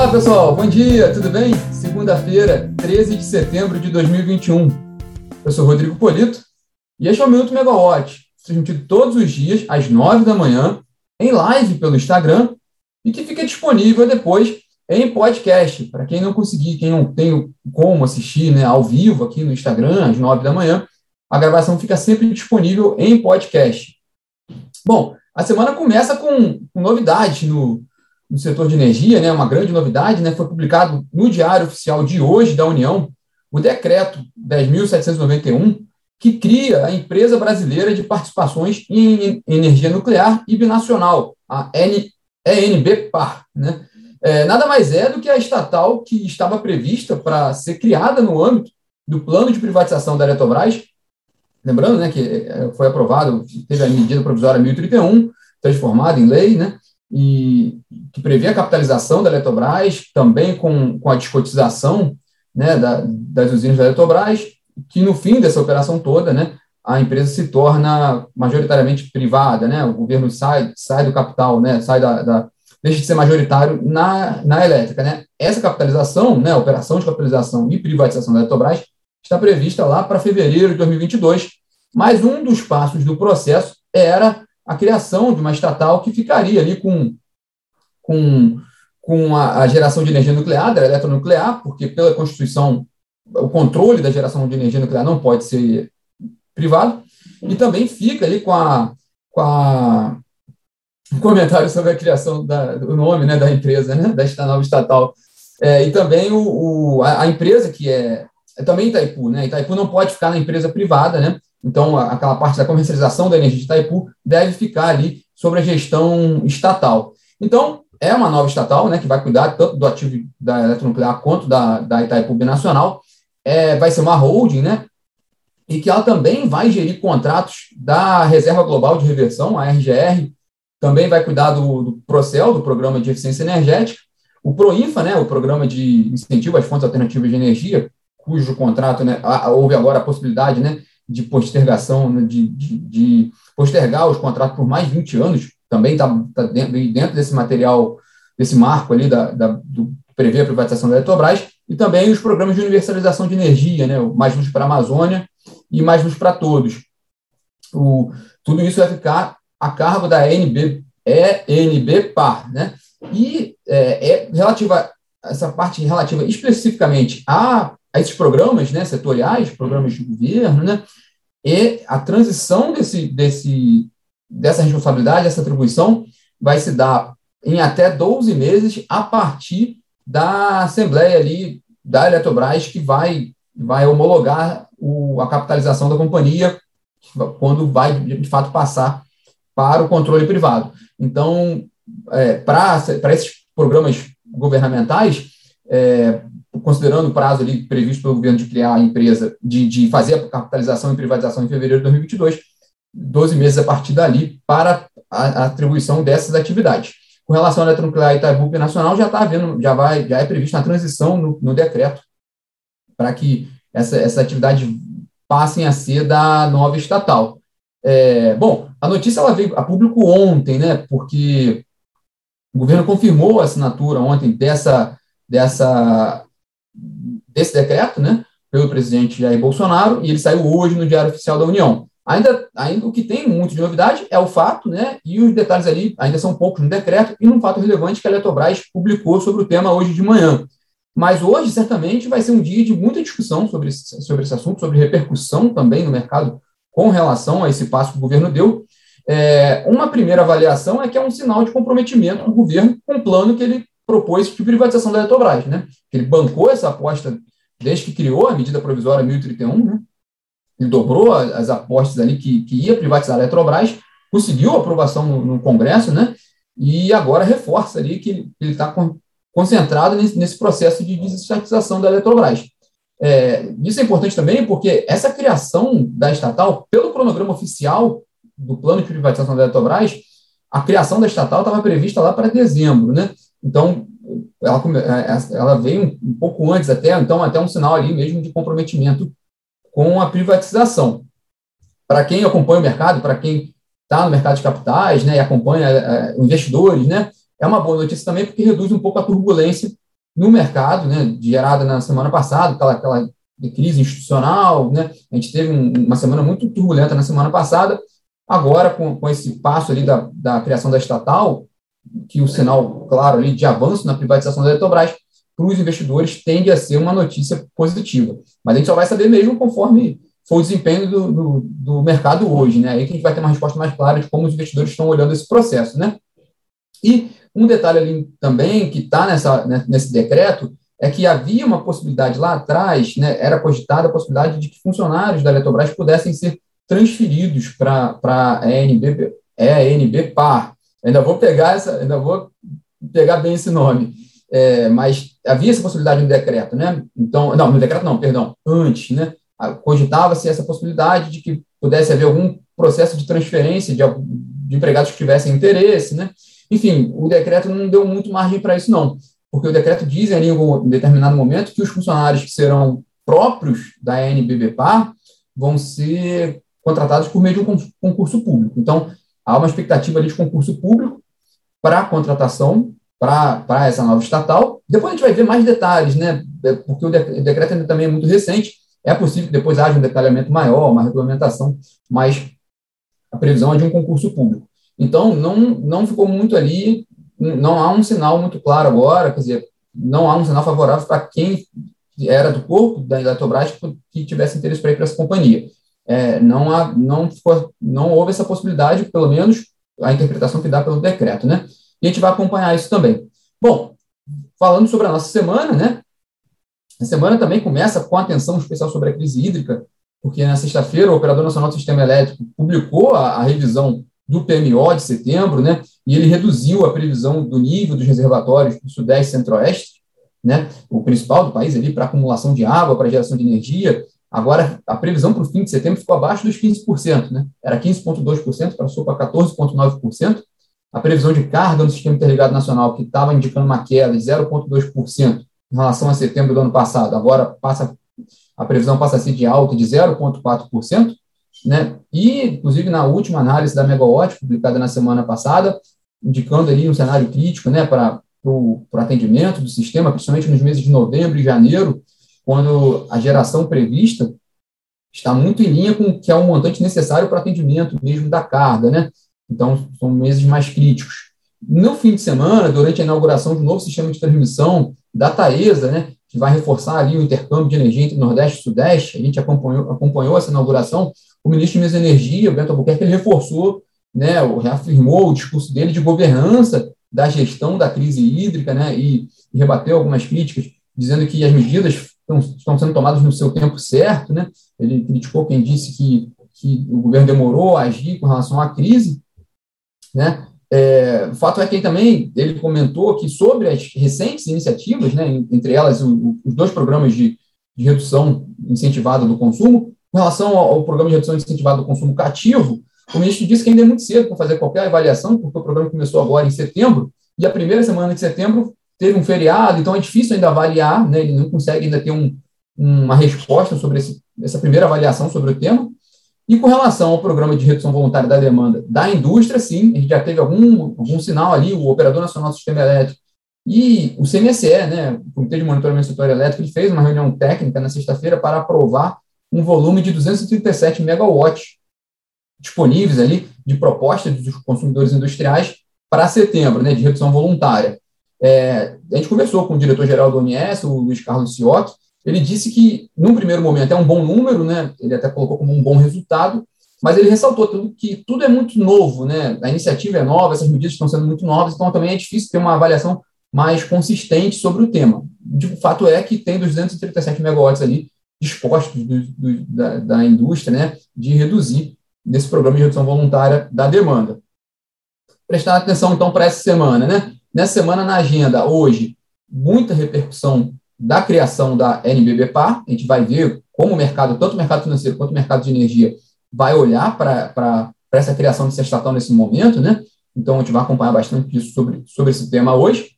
Olá, pessoal. Bom dia, tudo bem? Segunda-feira, 13 de setembro de 2021. Eu sou Rodrigo Polito e este é o Minuto Megawatt, transmitido todos os dias às 9 da manhã, em live pelo Instagram e que fica disponível depois em podcast. Para quem não conseguir, quem não tem como assistir né, ao vivo aqui no Instagram, às 9 da manhã, a gravação fica sempre disponível em podcast. Bom, a semana começa com, com novidades no, no setor de energia, né, uma grande novidade, né, foi publicado no Diário Oficial de hoje da União o decreto 10.791, que cria a Empresa Brasileira de Participações em Energia Nuclear e Binacional, a ENBPAR. Né? É, nada mais é do que a estatal que estava prevista para ser criada no âmbito do plano de privatização da Eletrobras, lembrando né, que é, foi aprovado, teve a medida provisória 1031, transformada em lei, né, e que prevê a capitalização da Eletrobras, também com, com a descotização né, da, das usinas da Eletrobras, que no fim dessa operação toda, né, a empresa se torna majoritariamente privada, né, o governo sai, sai do capital, né, sai da, da deixa de ser majoritário na, na elétrica. Né. Essa capitalização, né, operação de capitalização e privatização da Eletrobras, está prevista lá para fevereiro de 2022, mas um dos passos do processo era a criação de uma estatal que ficaria ali com, com, com a, a geração de energia nuclear, da eletronuclear, porque pela Constituição o controle da geração de energia nuclear não pode ser privado, e também fica ali com a, com a um comentário sobre a criação da, do nome né, da empresa, né, da nova estatal, é, e também o, o a, a, empresa que é, é também Itaipu, né, Itaipu não pode ficar na empresa privada, né, então, aquela parte da comercialização da energia de Itaipu deve ficar ali sobre a gestão estatal. Então, é uma nova estatal, né, que vai cuidar tanto do ativo da eletronuclear quanto da, da Itaipu Binacional. É, vai ser uma holding, né, e que ela também vai gerir contratos da Reserva Global de Reversão, a RGR, também vai cuidar do, do Procel, do Programa de Eficiência Energética, o PROINFA, né, o Programa de Incentivo às Fontes Alternativas de Energia, cujo contrato, né, houve agora a possibilidade, né, de postergação, né, de, de, de, postergar os contratos por mais de 20 anos, também está tá dentro, dentro, desse material, desse marco ali da, da, do prever a privatização da Eletrobras, e também os programas de universalização de energia, né, o Mais Luz para a Amazônia e Mais Luz para Todos. O, tudo isso vai ficar a cargo da ENB, Par, né? E é, é relativa essa parte relativa especificamente a a esses programas né, setoriais, programas de governo, né, e a transição desse, desse, dessa responsabilidade, dessa atribuição, vai se dar em até 12 meses a partir da Assembleia ali da Eletrobras, que vai, vai homologar o, a capitalização da companhia quando vai, de fato, passar para o controle privado. Então, é, para esses programas governamentais, é, considerando o prazo ali previsto pelo governo de criar a empresa, de, de fazer a capitalização e privatização em fevereiro de 2022, 12 meses a partir dali para a, atribuição dessas atividades. Com relação à eletronuclear Itaipu Nacional, já está havendo, já vai, já é prevista a transição no, no decreto para que essa, essa atividade passem a ser da nova estatal. É, bom, a notícia ela veio a público ontem, né? Porque o governo confirmou a assinatura ontem dessa, dessa desse decreto, né, pelo presidente Jair Bolsonaro, e ele saiu hoje no Diário Oficial da União. Ainda, ainda o que tem muito de novidade é o fato, né, e os detalhes ali ainda são poucos no decreto, e num fato relevante que a Eletrobras publicou sobre o tema hoje de manhã. Mas hoje, certamente, vai ser um dia de muita discussão sobre esse, sobre esse assunto, sobre repercussão também no mercado com relação a esse passo que o governo deu. É, uma primeira avaliação é que é um sinal de comprometimento do governo com o plano que ele propôs de privatização da Eletrobras, né? Ele bancou essa aposta desde que criou a medida provisória 1031, né? Ele dobrou as apostas ali que, que ia privatizar a Eletrobras, conseguiu aprovação no, no Congresso, né? E agora reforça ali que ele está concentrado nesse, nesse, processo de desestatização da Eletrobras. É, isso é importante também porque essa criação da estatal, pelo cronograma oficial do plano de privatização da Eletrobras, a criação da estatal estava prevista lá para dezembro, né? Então, ela, é, ela veio um pouco antes até, então até um sinal ali mesmo de comprometimento com a privatização. Para quem acompanha o mercado, para quem está no mercado de capitais, né, e acompanha é, investidores, né, é uma boa notícia também porque reduz um pouco a turbulência no mercado, né, gerada na semana passada, aquela, aquela crise institucional, né, a gente teve um, uma semana muito turbulenta na semana passada, agora com, com esse passo ali da, da criação da estatal, que o sinal claro ali de avanço na privatização da Eletrobras, para os investidores tende a ser uma notícia positiva. Mas a gente só vai saber mesmo conforme for o desempenho do, do, do, mercado hoje, né? Aí que a gente vai ter uma resposta mais clara de como os investidores estão olhando esse processo, né? E um detalhe ali também que está né, nesse decreto é que havia uma possibilidade lá atrás, né? Era cogitada a possibilidade de que funcionários da Eletrobras pudessem ser transferidos para a ENB, ENB Par. Ainda vou pegar essa, ainda vou pegar bem esse nome é, mas havia essa possibilidade no decreto, né? Então, não, no decreto não, perdão, antes, né? Cogitava-se essa possibilidade de que pudesse haver algum processo de transferência de, de empregados que tivessem interesse, né? Enfim, o decreto não deu muito margem para isso, não, porque o decreto diz em algum determinado momento que os funcionários que serão próprios da NBBPAR vão ser contratados por meio de um concurso público. Então, há uma expectativa de concurso público para a contratação para essa nova estatal. Depois a gente vai ver mais detalhes, né? É, porque o decreto ainda também é muito recente. É possível que depois haja um detalhamento maior, uma regulamentação, mas a previsão é de um concurso público. Então, não, não ficou muito ali, não há um sinal muito claro agora, quer dizer, não há um sinal favorável para quem era do corpo da Eletrobras que tivesse interesse para ir para essa companhia. É, não, há, não, não houve essa possibilidade, pelo menos a interpretação que dá pelo decreto, né? E a gente vai acompanhar isso também. Bom, falando sobre a nossa semana, né? A semana também começa com atenção especial sobre a crise hídrica, porque na sexta-feira o Operador Nacional do Sistema Elétrico publicou a, a, revisão do PMO de setembro, né? E ele reduziu a previsão do nível dos reservatórios do Sudeste e Centro-Oeste, né? O principal do país ali para acumulação de água, para geração de energia. Agora, a previsão para o fim de setembro ficou abaixo dos 15%, né? Era 15,2%, passou para 14,9%. A previsão de carga no Sistema Interligado Nacional, que estava indicando uma queda de 0,2% em relação a setembro do ano passado, agora passa, a previsão passa a ser de alta de 0,4%, né? E, inclusive, na última análise da Megawatt, publicada na semana passada, indicando ali um cenário crítico, né, para o atendimento do sistema, principalmente nos meses de novembro e janeiro, quando a geração prevista está muito em linha com o que é o montante necessário para atendimento mesmo da carga, né? Então, são meses mais críticos. No fim de semana, durante a inauguração um novo sistema de transmissão da Taesa, né, que vai reforçar ali o intercâmbio de energia entre Nordeste e Sudeste, a gente acompanhou, acompanhou essa inauguração, o ministro de Minas e Energia, Bento Albuquerque, ele reforçou, né, reafirmou o discurso dele de governança da gestão da crise hídrica, né, e rebateu algumas críticas, dizendo que as medidas estão, estão sendo tomadas no seu tempo certo, né, ele criticou quem disse que, que o governo demorou a agir com relação à crise, né? É, o fato é que também ele comentou que sobre as recentes iniciativas, né, entre elas o, os dois programas de, de, redução incentivada do consumo, com relação ao, ao, programa de redução incentivada do consumo cativo, o ministro disse que ainda é muito cedo para fazer qualquer avaliação, porque o programa começou agora em setembro, e a primeira semana de setembro teve um feriado, então é difícil ainda avaliar, né, ele não consegue ainda ter um, uma resposta sobre esse, essa primeira avaliação sobre o tema, e com relação ao programa de redução voluntária da demanda da indústria, sim, a gente já teve algum, algum sinal ali, o Operador Nacional do Sistema Elétrico e o CMSE, né, o Comitê de Monitoramento do Setor Elétrico, ele fez uma reunião técnica na sexta-feira para aprovar um volume de 237 megawatts disponíveis ali de proposta dos consumidores industriais para setembro, né, de redução voluntária. É, a gente conversou com o diretor-geral do ONS, o Luiz Carlos Ciotti, ele disse que, num primeiro momento, é um bom número, né? ele até colocou como um bom resultado, mas ele ressaltou tudo, que tudo é muito novo, né? a iniciativa é nova, essas medidas estão sendo muito novas, então também é difícil ter uma avaliação mais consistente sobre o tema. O fato é que tem 237 megawatts ali dispostos do, do, da, da indústria né, de reduzir nesse programa de redução voluntária da demanda. Prestar atenção, então, para essa semana. Né? Nessa semana, na agenda, hoje, muita repercussão da criação da NBBPA, a gente vai ver como o mercado, tanto o mercado financeiro quanto o mercado de energia, vai olhar para essa criação de estatal nesse momento, né? Então, a gente vai acompanhar bastante isso sobre, sobre esse tema hoje.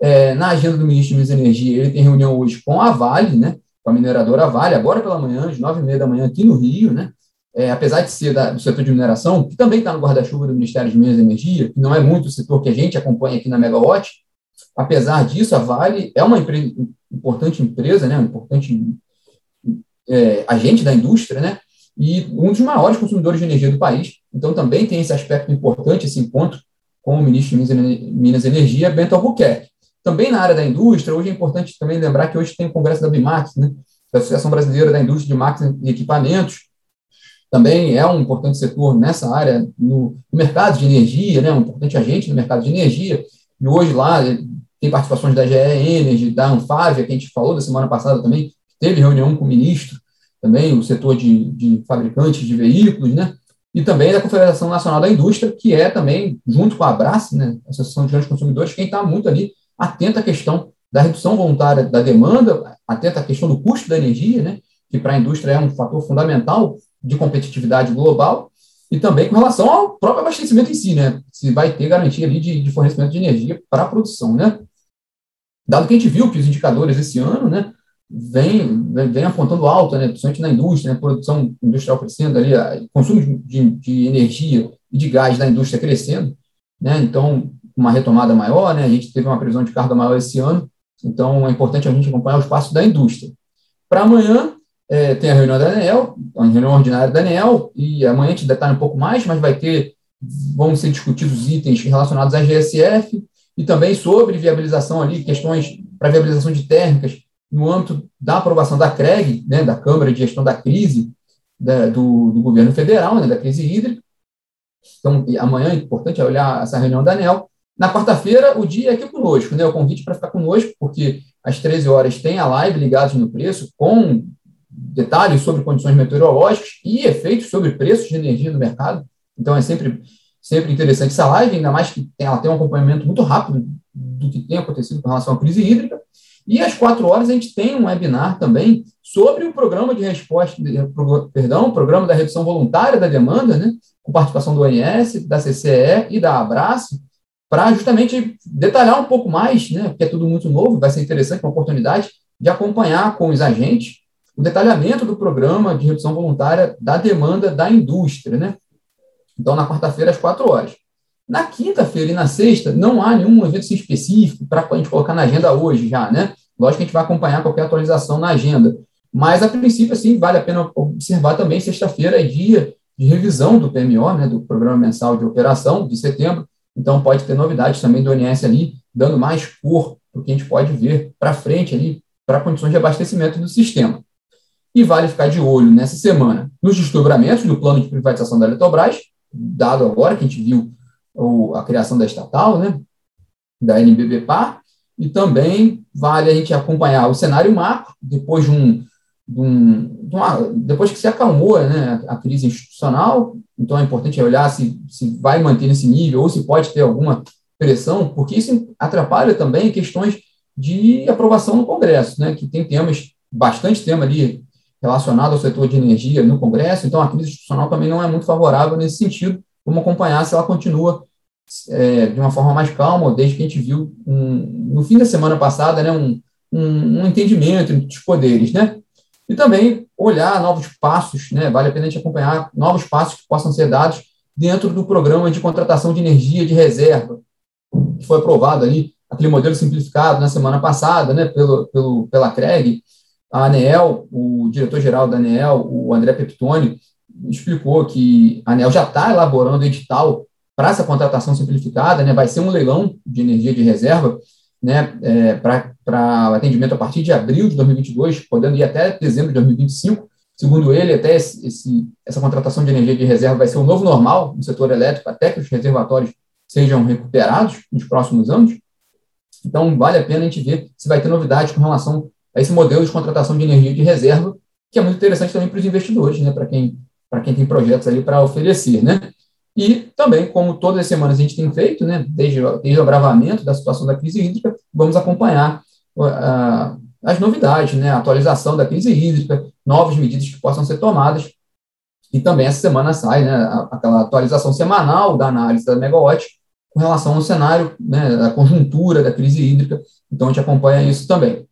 É, na agenda do ministro de Minas e Energia, ele tem reunião hoje com a Vale, né? Com a mineradora Vale, agora pela manhã, às nove e meia da manhã, aqui no Rio, né? É, apesar de ser da, do setor de mineração, que também está no guarda-chuva do Ministério de Minas e Energia, que não é muito o setor que a gente acompanha aqui na Megawatt, apesar disso, a Vale é uma importante empresa, né, um importante é, agente da indústria, né, e um dos maiores consumidores de energia do país. Então, também tem esse aspecto importante, esse encontro com o ministro de Minas e Energia, Bento Albuquerque. Também na área da indústria, hoje é importante também lembrar que hoje tem o congresso da BIMAX, né, da Associação Brasileira da Indústria de Máquinas e Equipamentos, também é um importante setor nessa área, no, no, mercado de energia, né, um importante agente no mercado de energia, e hoje lá tem participações da GE Energy, da Anfávia, que a gente falou da semana passada também, teve reunião com o ministro, também o setor de, de fabricantes de veículos, né, e também da Confederação Nacional da Indústria, que é também, junto com a Abrace, né, Associação de Grandes Consumidores, quem está muito ali atento à questão da redução voluntária da demanda, atento à questão do custo da energia, né, que para a indústria é um fator fundamental de competitividade global, e também com relação ao próprio abastecimento em si, né, se vai ter garantia ali de, de fornecimento de energia para a produção, né. Dado que a gente viu que os indicadores esse ano, né, vem, vem apontando alto, né, principalmente na indústria, né, produção industrial crescendo ali, consumo de, de, energia e de gás da indústria crescendo, né, então uma retomada maior, né, a gente teve uma previsão de carga maior esse ano, então é importante a gente acompanhar os passos da indústria. Para amanhã, é, tem a reunião da ANEL, a reunião ordinária da ANEL, e amanhã a gente detalha um pouco mais, mas vai ter, vão ser discutidos itens relacionados à GSF, e também sobre viabilização ali, questões para viabilização de térmicas, no âmbito da aprovação da CREG, né, da Câmara de Gestão da Crise da, do, do, governo federal, né, da crise hídrica. Então, amanhã é importante olhar essa reunião da ANEL. Na quarta-feira, o dia é aqui conosco, né, o convite para ficar conosco, porque às 13 horas tem a live ligados no preço, com detalhes sobre condições meteorológicas e efeitos sobre preços de energia no mercado. Então, é sempre, sempre interessante essa live, ainda mais que ela tem um acompanhamento muito rápido do que tem acontecido com relação à crise hídrica. E às quatro horas a gente tem um webinar também sobre o programa de resposta, perdão, o programa da redução voluntária da demanda, né, com participação do ONS, da CCE e da Abraço, para justamente detalhar um pouco mais, né, porque é tudo muito novo, vai ser interessante, uma oportunidade de acompanhar com os agentes o detalhamento do programa de redução voluntária da demanda da indústria, né? Então, na quarta-feira, às quatro horas. Na quinta-feira e na sexta, não há nenhum evento específico para a gente colocar na agenda hoje já, né? Lógico que a gente vai acompanhar qualquer atualização na agenda. Mas, a princípio, assim, vale a pena observar também, sexta-feira é dia de revisão do PMO, né, do Programa Mensal de Operação, de setembro. Então, pode ter novidades também do ONS ali, dando mais cor para o que a gente pode ver para frente ali, para condições de abastecimento do sistema. E vale ficar de olho nessa semana nos desdobramentos do plano de privatização da Eletrobras, dado agora que a gente viu a criação da estatal, né, da NBBPAR, e também vale a gente acompanhar o cenário macro, depois de um, de um de uma, depois que se acalmou né, a crise institucional, então é importante olhar se, se vai manter nesse nível ou se pode ter alguma pressão, porque isso atrapalha também questões de aprovação no Congresso, né, que tem temas, bastante tema ali relacionado ao setor de energia no Congresso, então a crise institucional também não é muito favorável nesse sentido, Vamos acompanhar se ela continua é, de uma forma mais calma, desde que a gente viu um, no fim da semana passada né, um, um, um, entendimento entre os poderes. Né? E também olhar novos passos, né, vale a pena a gente acompanhar novos passos que possam ser dados dentro do programa de contratação de energia de reserva, que foi aprovado ali, aquele modelo simplificado na semana passada né, pelo, pelo, pela CREG, a ANEEL, o diretor-geral da ANEEL, o André Peptoni, explicou que a ANEL já está elaborando edital para essa contratação simplificada, né, vai ser um leilão de energia de reserva né, é, para atendimento a partir de abril de 2022, podendo ir até dezembro de 2025. Segundo ele, até esse, essa contratação de energia de reserva vai ser o novo normal no setor elétrico, até que os reservatórios sejam recuperados nos próximos anos. Então, vale a pena a gente ver se vai ter novidades com relação a esse modelo de contratação de energia de reserva, que é muito interessante também para os investidores, né, para quem quem tem projetos ali para oferecer, né? E também, como todas as semanas a gente tem feito, né, desde, desde o agravamento da situação da crise hídrica, vamos acompanhar uh, as novidades, né, a atualização da crise hídrica, novas medidas que possam ser tomadas. E também essa semana sai né, aquela atualização semanal da análise da megawatt com relação ao cenário, né, da conjuntura da crise hídrica. Então, a gente acompanha isso também.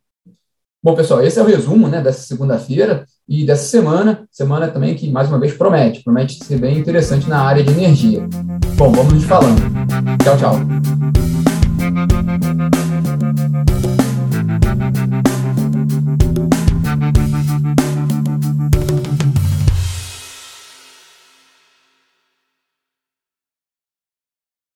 Bom, pessoal, esse é o resumo né, dessa segunda-feira e dessa semana, semana também que, mais uma vez, promete, promete ser bem interessante na área de energia. Bom, vamos nos falando. Tchau, tchau.